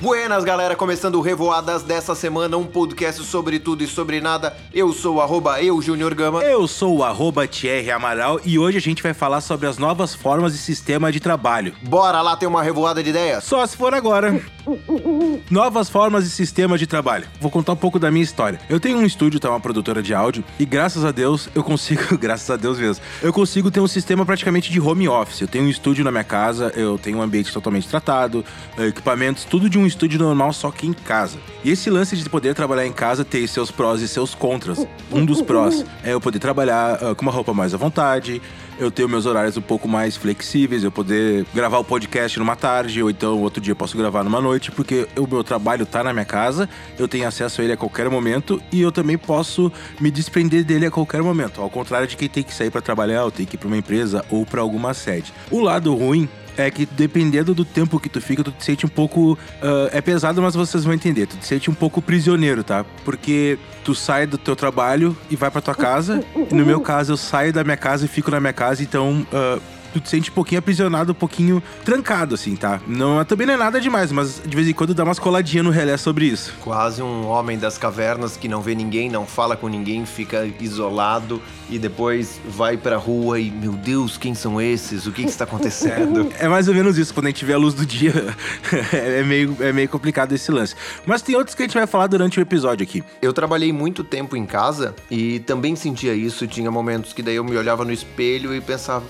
Buenas, galera, começando o Revoadas dessa semana, um podcast sobre tudo e sobre nada. Eu sou o arroba eu, Junior Gama. Eu sou o arroba Thierry Amaral e hoje a gente vai falar sobre as novas formas e sistema de trabalho. Bora lá ter uma revoada de ideias? Só se for agora. Novas formas e sistemas de trabalho. Vou contar um pouco da minha história. Eu tenho um estúdio, tá? Uma produtora de áudio, e graças a Deus eu consigo, graças a Deus mesmo, eu consigo ter um sistema praticamente de home office. Eu tenho um estúdio na minha casa, eu tenho um ambiente totalmente tratado, equipamentos, tudo de um estúdio normal, só que em casa. E esse lance de poder trabalhar em casa tem seus prós e seus contras. Um dos prós é eu poder trabalhar uh, com uma roupa mais à vontade, eu ter meus horários um pouco mais flexíveis, eu poder gravar o podcast numa tarde, ou então outro dia eu posso gravar numa noite, porque o meu trabalho tá na minha casa, eu tenho acesso a ele a qualquer momento e eu também posso me desprender dele a qualquer momento. Ao contrário de quem tem que sair para trabalhar, ou tem que ir para uma empresa ou para alguma sede. O lado ruim é que dependendo do tempo que tu fica, tu te sente um pouco. Uh, é pesado, mas vocês vão entender. Tu te sente um pouco prisioneiro, tá? Porque tu sai do teu trabalho e vai pra tua casa. E no meu caso, eu saio da minha casa e fico na minha casa, então. Uh, tu te sente um pouquinho aprisionado, um pouquinho trancado, assim, tá? Não, também não é nada demais, mas de vez em quando dá umas coladinhas no relé sobre isso. Quase um homem das cavernas que não vê ninguém, não fala com ninguém, fica isolado e depois vai pra rua e, meu Deus, quem são esses? O que, que está acontecendo? é mais ou menos isso, quando a gente vê a luz do dia, é, meio, é meio complicado esse lance. Mas tem outros que a gente vai falar durante o episódio aqui. Eu trabalhei muito tempo em casa e também sentia isso. Tinha momentos que daí eu me olhava no espelho e pensava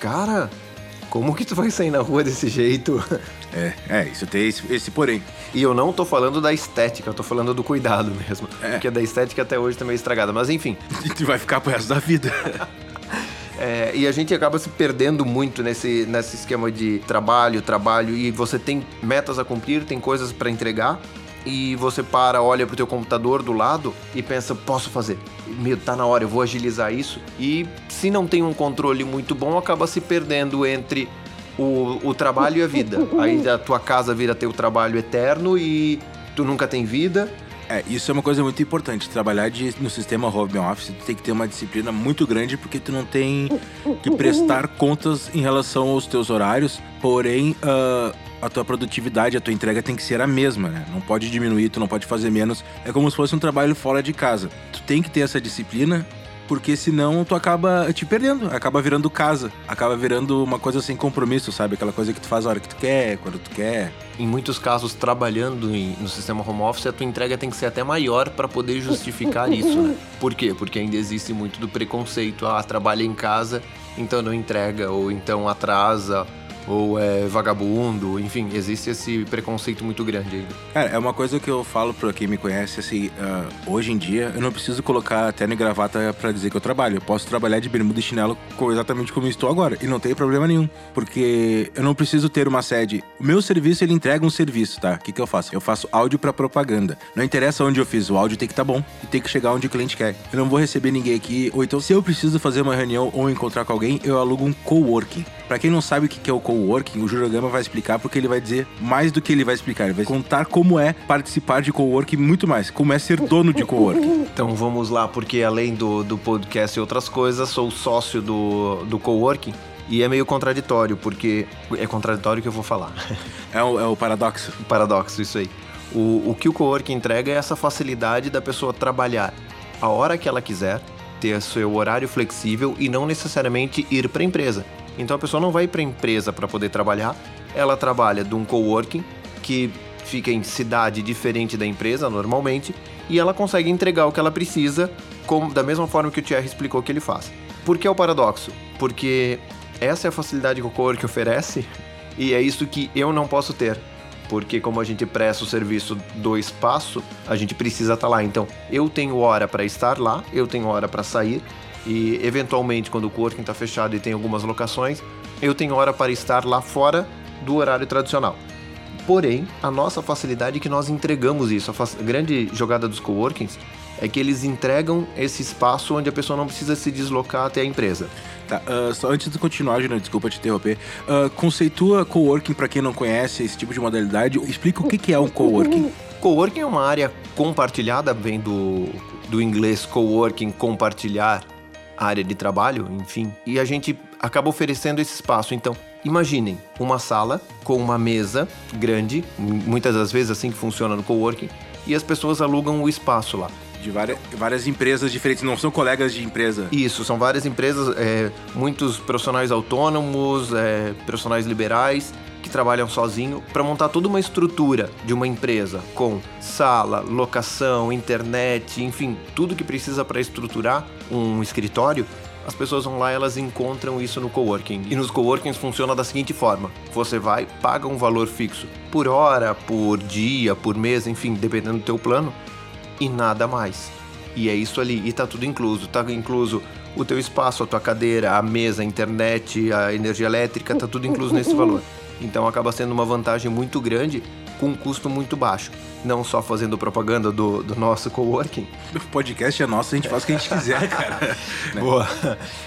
cara, como que tu vai sair na rua desse jeito? É, é, isso tem esse, esse porém. E eu não tô falando da estética, eu tô falando do cuidado mesmo. É. Porque da estética até hoje tá meio estragada, mas enfim. tu vai ficar pro resto da vida. É, e a gente acaba se perdendo muito nesse, nesse esquema de trabalho, trabalho, e você tem metas a cumprir, tem coisas para entregar, e você para, olha pro teu computador do lado e pensa, posso fazer. Meu, tá na hora, eu vou agilizar isso. E se não tem um controle muito bom, acaba se perdendo entre o, o trabalho e a vida. Aí a tua casa vira teu trabalho eterno e tu nunca tem vida. É, isso é uma coisa muito importante. Trabalhar de, no sistema home office, tu tem que ter uma disciplina muito grande porque tu não tem que prestar contas em relação aos teus horários. Porém, uh, a tua produtividade, a tua entrega tem que ser a mesma, né? Não pode diminuir, tu não pode fazer menos. É como se fosse um trabalho fora de casa. Tu tem que ter essa disciplina, porque senão tu acaba te perdendo, acaba virando casa, acaba virando uma coisa sem compromisso, sabe? Aquela coisa que tu faz a hora que tu quer, quando tu quer. Em muitos casos, trabalhando em, no sistema home office, a tua entrega tem que ser até maior para poder justificar isso, né? Por quê? Porque ainda existe muito do preconceito, ah, trabalha em casa, então não entrega, ou então atrasa, ou é vagabundo, enfim, existe esse preconceito muito grande ainda. Cara, é uma coisa que eu falo pra quem me conhece, assim, uh, hoje em dia eu não preciso colocar terno e gravata para dizer que eu trabalho. Eu posso trabalhar de bermuda e chinelo exatamente como estou agora, e não tem problema nenhum, porque eu não preciso ter uma sede. O meu serviço, ele entrega um serviço, tá? O que, que eu faço? Eu faço áudio para propaganda. Não interessa onde eu fiz, o áudio tem que estar tá bom e tem que chegar onde o cliente quer. Eu não vou receber ninguém aqui, ou então se eu preciso fazer uma reunião ou encontrar com alguém, eu alugo um coworking. Para quem não sabe o que é o coworking, o Jurogama vai explicar porque ele vai dizer mais do que ele vai explicar. Ele vai contar como é participar de coworking muito mais, como é ser dono de coworking. Então vamos lá, porque além do, do podcast e outras coisas, sou sócio do, do coworking. E é meio contraditório, porque é contraditório que eu vou falar. É o, é o paradoxo. O paradoxo, isso aí. O, o que o coworking entrega é essa facilidade da pessoa trabalhar a hora que ela quiser, ter seu horário flexível e não necessariamente ir para a empresa. Então a pessoa não vai para a empresa para poder trabalhar, ela trabalha de um coworking que fica em cidade diferente da empresa normalmente e ela consegue entregar o que ela precisa como, da mesma forma que o Thierry explicou que ele faz. Por que é o paradoxo? Porque essa é a facilidade que o coworking oferece e é isso que eu não posso ter. Porque como a gente presta o serviço do espaço, a gente precisa estar tá lá. Então, eu tenho hora para estar lá, eu tenho hora para sair e eventualmente, quando o coworking está fechado e tem algumas locações, eu tenho hora para estar lá fora do horário tradicional. Porém, a nossa facilidade é que nós entregamos isso. A grande jogada dos coworkings é que eles entregam esse espaço onde a pessoa não precisa se deslocar até a empresa. Tá, uh, só antes de continuar, Júnior, desculpa te interromper. Uh, conceitua coworking para quem não conhece esse tipo de modalidade. Explica o que, que é um coworking. Coworking é uma área compartilhada, vem do, do inglês coworking, compartilhar área de trabalho, enfim. E a gente acaba oferecendo esse espaço. Então, Imaginem uma sala com uma mesa grande, muitas das vezes assim que funciona no coworking, e as pessoas alugam o espaço lá. De várias, várias empresas diferentes, não são colegas de empresa. Isso, são várias empresas, é, muitos profissionais autônomos, é, profissionais liberais, que trabalham sozinho para montar toda uma estrutura de uma empresa com sala, locação, internet, enfim, tudo que precisa para estruturar um escritório. As pessoas vão lá elas encontram isso no coworking. E nos coworkings funciona da seguinte forma: você vai, paga um valor fixo por hora, por dia, por mês, enfim, dependendo do teu plano, e nada mais. E é isso ali, e tá tudo incluso. Tá incluso o teu espaço, a tua cadeira, a mesa, a internet, a energia elétrica, tá tudo incluso nesse valor. Então acaba sendo uma vantagem muito grande com um custo muito baixo. Não só fazendo propaganda do, do nosso coworking. O podcast é nosso, a gente faz o que a gente quiser, cara. Boa.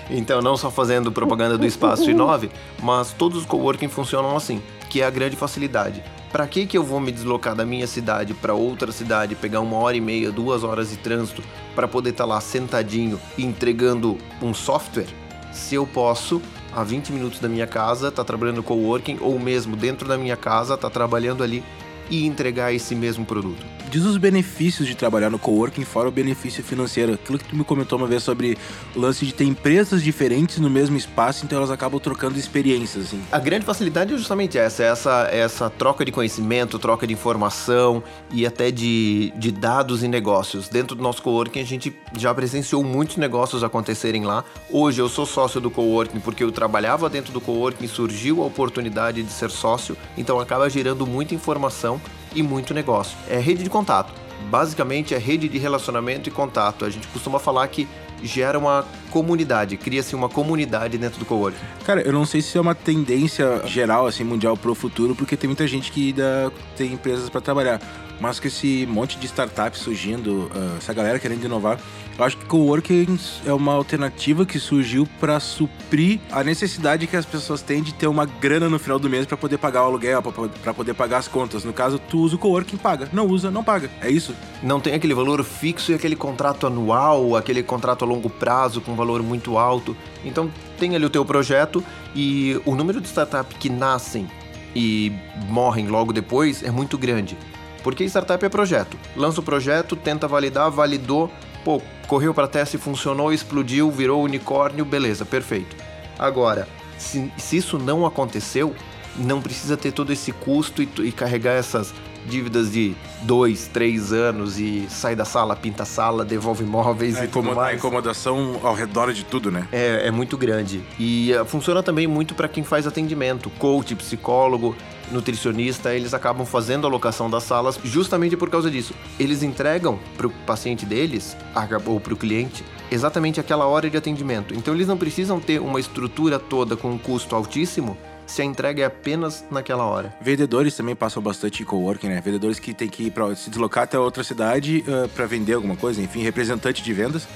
Então, não só fazendo propaganda do Espaço I9, mas todos os coworking funcionam assim, que é a grande facilidade. Para que que eu vou me deslocar da minha cidade para outra cidade, pegar uma hora e meia, duas horas de trânsito para poder estar tá lá sentadinho entregando um software? Se eu posso a 20 minutos da minha casa, tá trabalhando coworking, ou mesmo dentro da minha casa, tá trabalhando ali e entregar esse mesmo produto. Diz os benefícios de trabalhar no coworking fora o benefício financeiro. Aquilo que tu me comentou uma vez sobre o lance de ter empresas diferentes no mesmo espaço, então elas acabam trocando experiências. Assim. A grande facilidade é justamente essa, essa, essa troca de conhecimento, troca de informação e até de, de dados e negócios. Dentro do nosso coworking a gente já presenciou muitos negócios acontecerem lá. Hoje eu sou sócio do coworking porque eu trabalhava dentro do coworking, surgiu a oportunidade de ser sócio, então acaba gerando muita informação e muito negócio. É rede de contato. Basicamente é rede de relacionamento e contato. A gente costuma falar que gera uma comunidade, cria-se uma comunidade dentro do coworking. Cara, eu não sei se é uma tendência geral, assim, mundial pro futuro, porque tem muita gente que ainda tem empresas para trabalhar. Mas com esse monte de startups surgindo, uh, essa galera querendo inovar, eu acho que coworking é uma alternativa que surgiu para suprir a necessidade que as pessoas têm de ter uma grana no final do mês para poder pagar o aluguel, para poder pagar as contas. No caso, tu usa o coworking, paga. Não usa, não paga. É isso? Não tem aquele valor fixo e aquele contrato anual, aquele contrato a longo prazo com valor muito alto. Então, tem ali o teu projeto e o número de startups que nascem e morrem logo depois é muito grande. Porque startup é projeto. Lança o projeto, tenta validar, validou, pô, correu para teste, funcionou, explodiu, virou unicórnio, beleza, perfeito. Agora, se, se isso não aconteceu, não precisa ter todo esse custo e, e carregar essas dívidas de dois, três anos e sai da sala, pinta a sala, devolve imóveis é, e tudo mais. A incomodação ao redor de tudo, né? É, é muito grande. E uh, funciona também muito para quem faz atendimento, coach, psicólogo, nutricionista, eles acabam fazendo a locação das salas justamente por causa disso. Eles entregam para o paciente deles, ou para o cliente, exatamente aquela hora de atendimento. Então eles não precisam ter uma estrutura toda com um custo altíssimo se a entrega é apenas naquela hora. Vendedores também passam bastante coworking, né? Vendedores que tem que ir para se deslocar até outra cidade uh, para vender alguma coisa, enfim, representante de vendas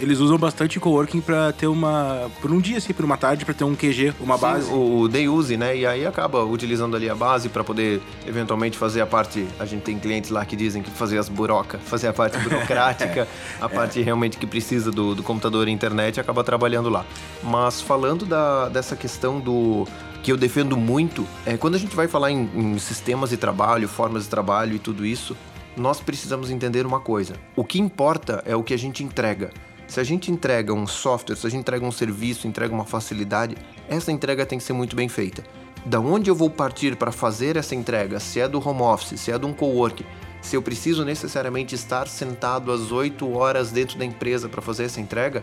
eles usam bastante coworking para ter uma. por um dia, assim, por uma tarde, para ter um QG, uma Sim, base. O day use, né? E aí acaba utilizando ali a base para poder eventualmente fazer a parte. A gente tem clientes lá que dizem que fazer as burocas, fazer a parte burocrática, a parte realmente que precisa do, do computador e internet, acaba trabalhando lá. Mas falando da, dessa questão do que eu defendo muito é quando a gente vai falar em, em, sistemas de trabalho, formas de trabalho e tudo isso, nós precisamos entender uma coisa: o que importa é o que a gente entrega. Se a gente entrega um software, se a gente entrega um serviço, entrega uma facilidade, essa entrega tem que ser muito bem feita. Da onde eu vou partir para fazer essa entrega? Se é do home office, se é de um cowork, se eu preciso necessariamente estar sentado às 8 horas dentro da empresa para fazer essa entrega,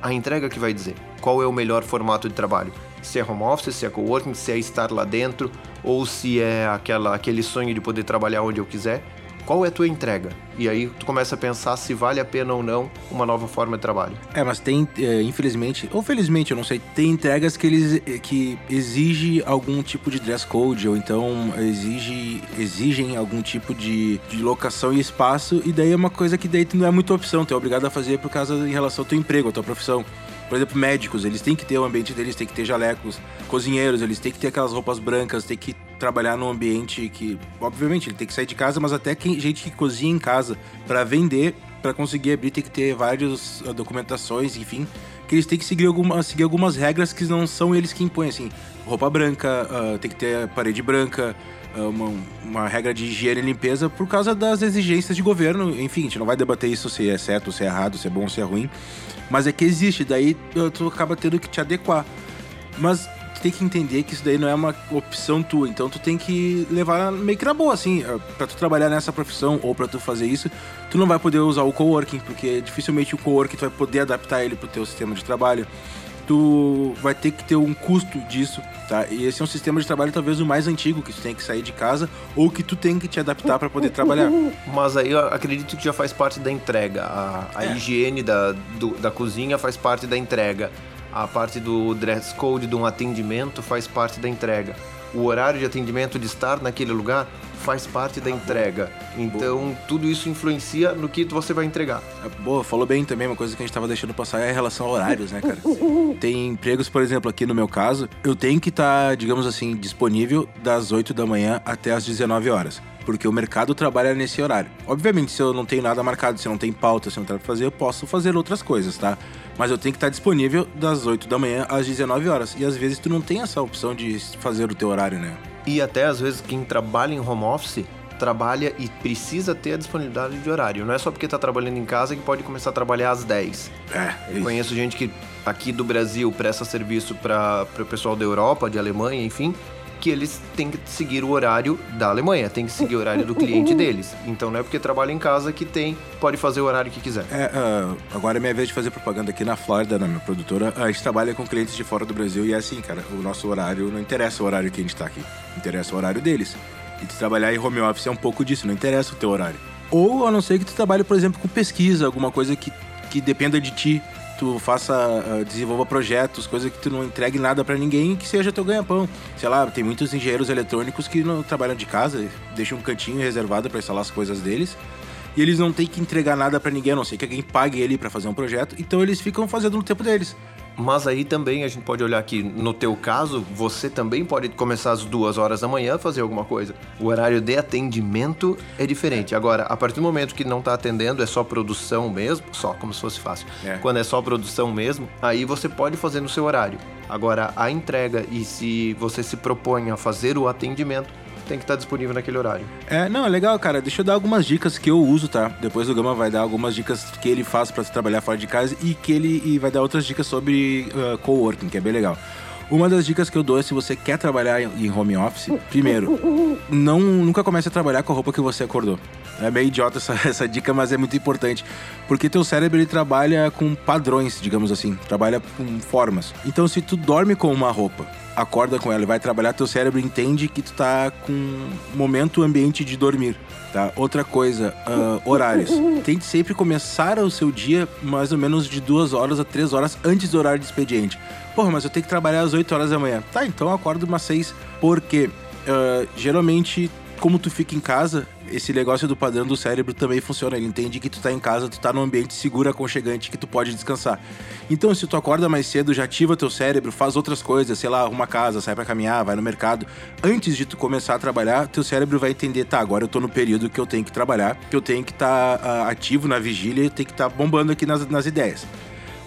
a entrega que vai dizer qual é o melhor formato de trabalho. Se é home office, se é coworking, se é estar lá dentro, ou se é aquela, aquele sonho de poder trabalhar onde eu quiser. Qual é a tua entrega? E aí tu começa a pensar se vale a pena ou não uma nova forma de trabalho. É, mas tem, é, infelizmente, ou felizmente, eu não sei, tem entregas que eles que exige algum tipo de dress code, ou então exige, exigem algum tipo de, de locação e espaço, e daí é uma coisa que daí não é muita opção, tu é obrigado a fazer por causa em relação ao teu emprego, à tua profissão. Por exemplo, médicos, eles têm que ter o ambiente deles, tem que ter jalecos. Cozinheiros, eles têm que ter aquelas roupas brancas, tem que trabalhar num ambiente que, obviamente, ele tem que sair de casa, mas até quem, gente que cozinha em casa para vender, para conseguir abrir, tem que ter várias ah, documentações, enfim. que eles têm que seguir, alguma, seguir algumas regras que não são eles que impõem, assim. Roupa branca, uh, tem que ter parede branca, uma, uma, regra de higiene e limpeza por causa das exigências de governo. Enfim, a gente não vai debater isso se é certo, se é errado, se é bom, se é ruim. Mas é que existe, daí tu acaba tendo que te adequar. Mas tu tem que entender que isso daí não é uma opção tua. Então tu tem que levar meio que na boa, assim. Pra tu trabalhar nessa profissão ou pra tu fazer isso, tu não vai poder usar o coworking, porque dificilmente o coworking tu vai poder adaptar ele pro teu sistema de trabalho. Tu vai ter que ter um custo disso, tá? E esse é um sistema de trabalho talvez o mais antigo, que tu tem que sair de casa ou que tu tem que te adaptar para poder trabalhar. Mas aí eu acredito que já faz parte da entrega. A, a é. higiene da, do, da cozinha faz parte da entrega. A parte do dress code, de um atendimento, faz parte da entrega. O horário de atendimento de estar naquele lugar faz parte da entrega. Então, Boa. tudo isso influencia no que você vai entregar. É, boa, falou bem também. Uma coisa que a gente tava deixando passar é a relação a horários, né, cara? Tem empregos, por exemplo, aqui no meu caso, eu tenho que estar, tá, digamos assim, disponível das 8 da manhã até as 19 horas porque o mercado trabalha nesse horário. Obviamente, se eu não tenho nada marcado, se não tem pauta, se eu não tenho fazer, eu posso fazer outras coisas, tá? Mas eu tenho que estar disponível das 8 da manhã às 19 horas. E às vezes tu não tem essa opção de fazer o teu horário, né? E até às vezes quem trabalha em home office trabalha e precisa ter a disponibilidade de horário. Não é só porque está trabalhando em casa que pode começar a trabalhar às 10. É, Eu conheço gente que aqui do Brasil presta serviço para o pessoal da Europa, de Alemanha, enfim, que eles têm que seguir o horário da Alemanha, tem que seguir o horário do cliente deles. Então não é porque trabalha em casa que tem, pode fazer o horário que quiser. É, uh, agora é minha vez de fazer propaganda aqui na Flórida, na minha produtora. A gente trabalha com clientes de fora do Brasil e é assim, cara, o nosso horário não interessa o horário que a gente tá aqui, interessa o horário deles. E tu trabalhar em home office é um pouco disso, não interessa o teu horário. Ou a não ser que tu trabalhe, por exemplo, com pesquisa, alguma coisa que, que dependa de ti tu faça, uh, desenvolva projetos, coisas que tu não entregue nada para ninguém que seja teu ganha-pão. Sei lá, tem muitos engenheiros eletrônicos que não trabalham de casa, deixam um cantinho reservado para instalar as coisas deles. E eles não têm que entregar nada para ninguém, a não ser que alguém pague ele para fazer um projeto. Então eles ficam fazendo no tempo deles. Mas aí também a gente pode olhar que no teu caso, você também pode começar às duas horas da manhã a fazer alguma coisa. O horário de atendimento é diferente. Agora, a partir do momento que não está atendendo, é só produção mesmo, só como se fosse fácil. É. Quando é só produção mesmo, aí você pode fazer no seu horário. Agora, a entrega e se você se propõe a fazer o atendimento, tem que estar disponível naquele horário. É, não, é legal, cara. Deixa eu dar algumas dicas que eu uso, tá? Depois o Gama vai dar algumas dicas que ele faz para trabalhar fora de casa e que ele e vai dar outras dicas sobre uh, coworking, que é bem legal. Uma das dicas que eu dou é se você quer trabalhar em home office, primeiro, não nunca comece a trabalhar com a roupa que você acordou. É meio idiota essa, essa dica, mas é muito importante. Porque teu cérebro ele trabalha com padrões, digamos assim, trabalha com formas. Então se tu dorme com uma roupa acorda com ela e vai trabalhar, teu cérebro entende que tu tá com momento ambiente de dormir, tá? Outra coisa, uh, horários. Tente sempre começar o seu dia mais ou menos de duas horas a três horas antes do horário de expediente. Porra, mas eu tenho que trabalhar às 8 horas da manhã. Tá, então acordo umas 6, porque uh, geralmente como tu fica em casa, esse negócio do padrão do cérebro também funciona. Ele entende que tu tá em casa, tu tá num ambiente seguro, aconchegante, que tu pode descansar. Então, se tu acorda mais cedo, já ativa teu cérebro, faz outras coisas, sei lá, arruma casa, sai para caminhar, vai no mercado. Antes de tu começar a trabalhar, teu cérebro vai entender, tá, agora eu tô no período que eu tenho que trabalhar, que eu tenho que estar tá, uh, ativo na vigília, eu tenho que estar tá bombando aqui nas, nas ideias.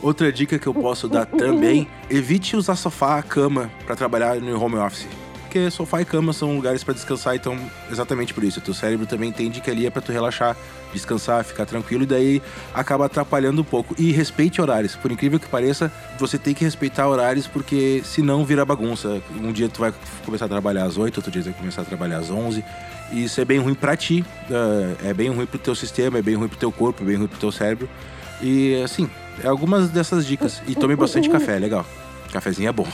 Outra dica que eu posso dar também, evite usar sofá, cama para trabalhar no home office porque sofá e cama são lugares para descansar, então exatamente por isso. O teu cérebro também entende que ali é para tu relaxar, descansar, ficar tranquilo, e daí acaba atrapalhando um pouco. E respeite horários. Por incrível que pareça, você tem que respeitar horários, porque senão vira bagunça. Um dia tu vai começar a trabalhar às 8, outro dia tu vai começar a trabalhar às 11. E isso é bem ruim para ti, é, é bem ruim pro teu sistema, é bem ruim pro teu corpo, é bem ruim pro teu cérebro. E assim, é algumas dessas dicas. E tome bastante café, legal. Cafezinho é bom.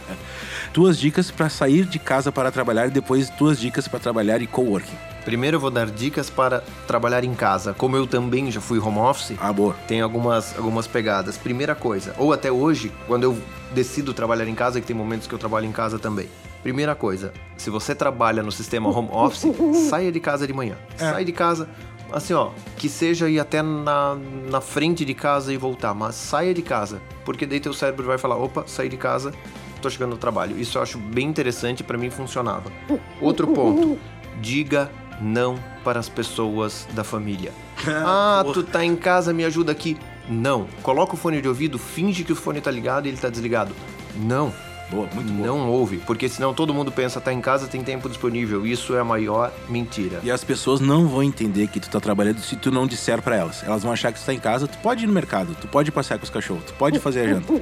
duas dicas para sair de casa para trabalhar e depois duas dicas para trabalhar em coworking. Primeiro eu vou dar dicas para trabalhar em casa. Como eu também já fui home office, ah, boa. tem algumas, algumas pegadas. Primeira coisa, ou até hoje, quando eu decido trabalhar em casa, que tem momentos que eu trabalho em casa também. Primeira coisa, se você trabalha no sistema home office, saia de casa de manhã. É. Sai de casa, assim, ó, que seja ir até na, na frente de casa e voltar, mas saia de casa, porque daí teu cérebro vai falar, opa, saí de casa, tô chegando no trabalho. Isso eu acho bem interessante, para mim funcionava. Outro ponto, diga não para as pessoas da família. ah, tu tá em casa, me ajuda aqui. Não. Coloca o fone de ouvido, finge que o fone tá ligado e ele tá desligado. Não. Boa, muito boa. Não ouve, porque senão todo mundo pensa, tá em casa, tem tempo disponível. Isso é a maior mentira. E as pessoas não vão entender que tu tá trabalhando se tu não disser pra elas. Elas vão achar que tu tá em casa, tu pode ir no mercado, tu pode passear com os cachorros, tu pode fazer a janta.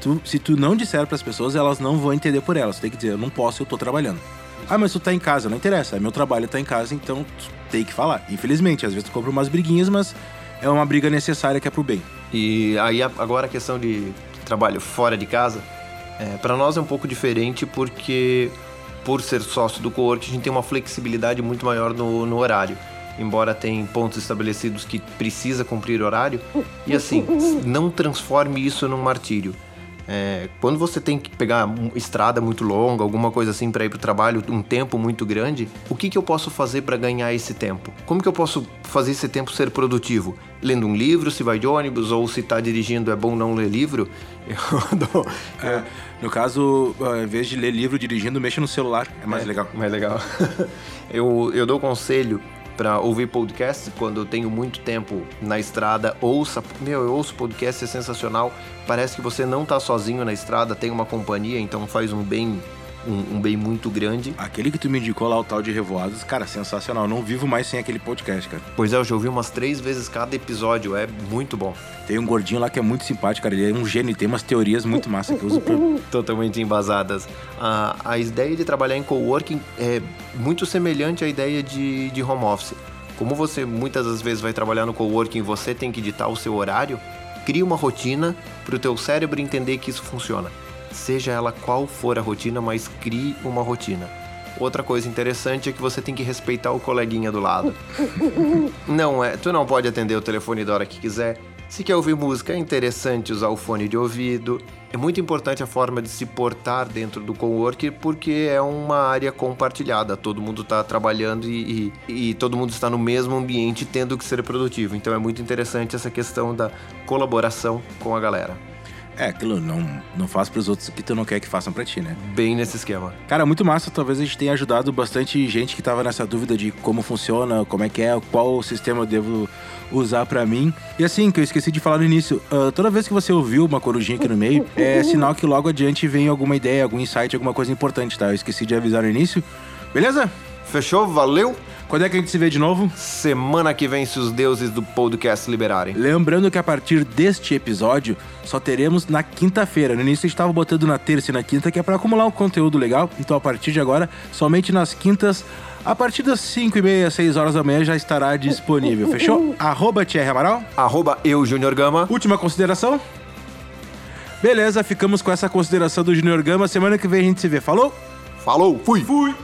Tu- se tu não disser pras pessoas, elas não vão entender por elas. Tu tem que dizer, eu não posso, eu tô trabalhando. Ah, mas tu tá em casa, não interessa. Meu trabalho tá em casa, então tu tem que falar. Infelizmente, às vezes tu compra umas briguinhas, mas é uma briga necessária que é pro bem. E aí agora a questão de trabalho fora de casa, é, para nós é um pouco diferente porque por ser sócio do coworking a gente tem uma flexibilidade muito maior no, no horário. Embora tem pontos estabelecidos que precisa cumprir horário. E assim, não transforme isso num martírio. É, quando você tem que pegar uma estrada muito longa, alguma coisa assim para ir para o trabalho, um tempo muito grande, o que, que eu posso fazer para ganhar esse tempo? Como que eu posso fazer esse tempo ser produtivo? Lendo um livro, se vai de ônibus, ou se está dirigindo é bom não ler livro? Eu dou- É, no caso, ao invés de ler livro dirigindo, mexa no celular. É mais legal. Mais legal. eu, eu dou conselho para ouvir podcast quando eu tenho muito tempo na estrada. Ouça, meu, eu ouço podcast, é sensacional. Parece que você não tá sozinho na estrada, tem uma companhia, então faz um bem, um, um bem muito grande. Aquele que tu me indicou lá, o tal de Revoados, cara, sensacional. Não vivo mais sem aquele podcast, cara. Pois é, eu já ouvi umas três vezes cada episódio, é muito bom. Tem um gordinho lá que é muito simpático, cara. Ele é um gênio e tem umas teorias muito massa que eu uso pra... Totalmente embasadas. A, a ideia de trabalhar em coworking é muito semelhante à ideia de, de home office. Como você muitas das vezes vai trabalhar no coworking você tem que editar o seu horário, crie uma rotina para o teu cérebro entender que isso funciona. Seja ela qual for a rotina, mas crie uma rotina. Outra coisa interessante é que você tem que respeitar o coleguinha do lado. Não é, tu não pode atender o telefone da hora que quiser. Se quer ouvir música, é interessante usar o fone de ouvido. É muito importante a forma de se portar dentro do coworking porque é uma área compartilhada. Todo mundo está trabalhando e, e- e todo mundo está no mesmo ambiente tendo que ser produtivo. Então é muito interessante essa questão da colaboração com a galera. É, aquilo, não, não faz pros outros o que tu não quer que façam pra ti, né? Bem nesse esquema. Cara, muito massa. Talvez a gente tenha ajudado bastante gente que tava nessa dúvida de como funciona, como é que é, qual sistema eu devo usar pra mim. E assim, que eu esqueci de falar no início, ah, toda vez que você ouviu uma corujinha aqui no meio, é sinal que logo adiante vem alguma ideia, algum insight, alguma coisa importante, tá? Eu esqueci de avisar no início. Beleza? Fechou? Valeu? Quando é que a gente se vê de novo? Semana que vem, se os deuses do podcast liberarem. Lembrando que a partir deste episódio só teremos na quinta-feira. No início a gente tava botando na terça e na quinta, que é pra acumular um conteúdo legal. Então a partir de agora, somente nas quintas, a partir das 5 e meia, 6 horas da manhã já estará disponível. Fechou? Arroba Thierry Amaral. Arroba eu, Junior Gama. Última consideração? Beleza, ficamos com essa consideração do Junior Gama. Semana que vem a gente se vê. Falou? Falou, fui! Fui!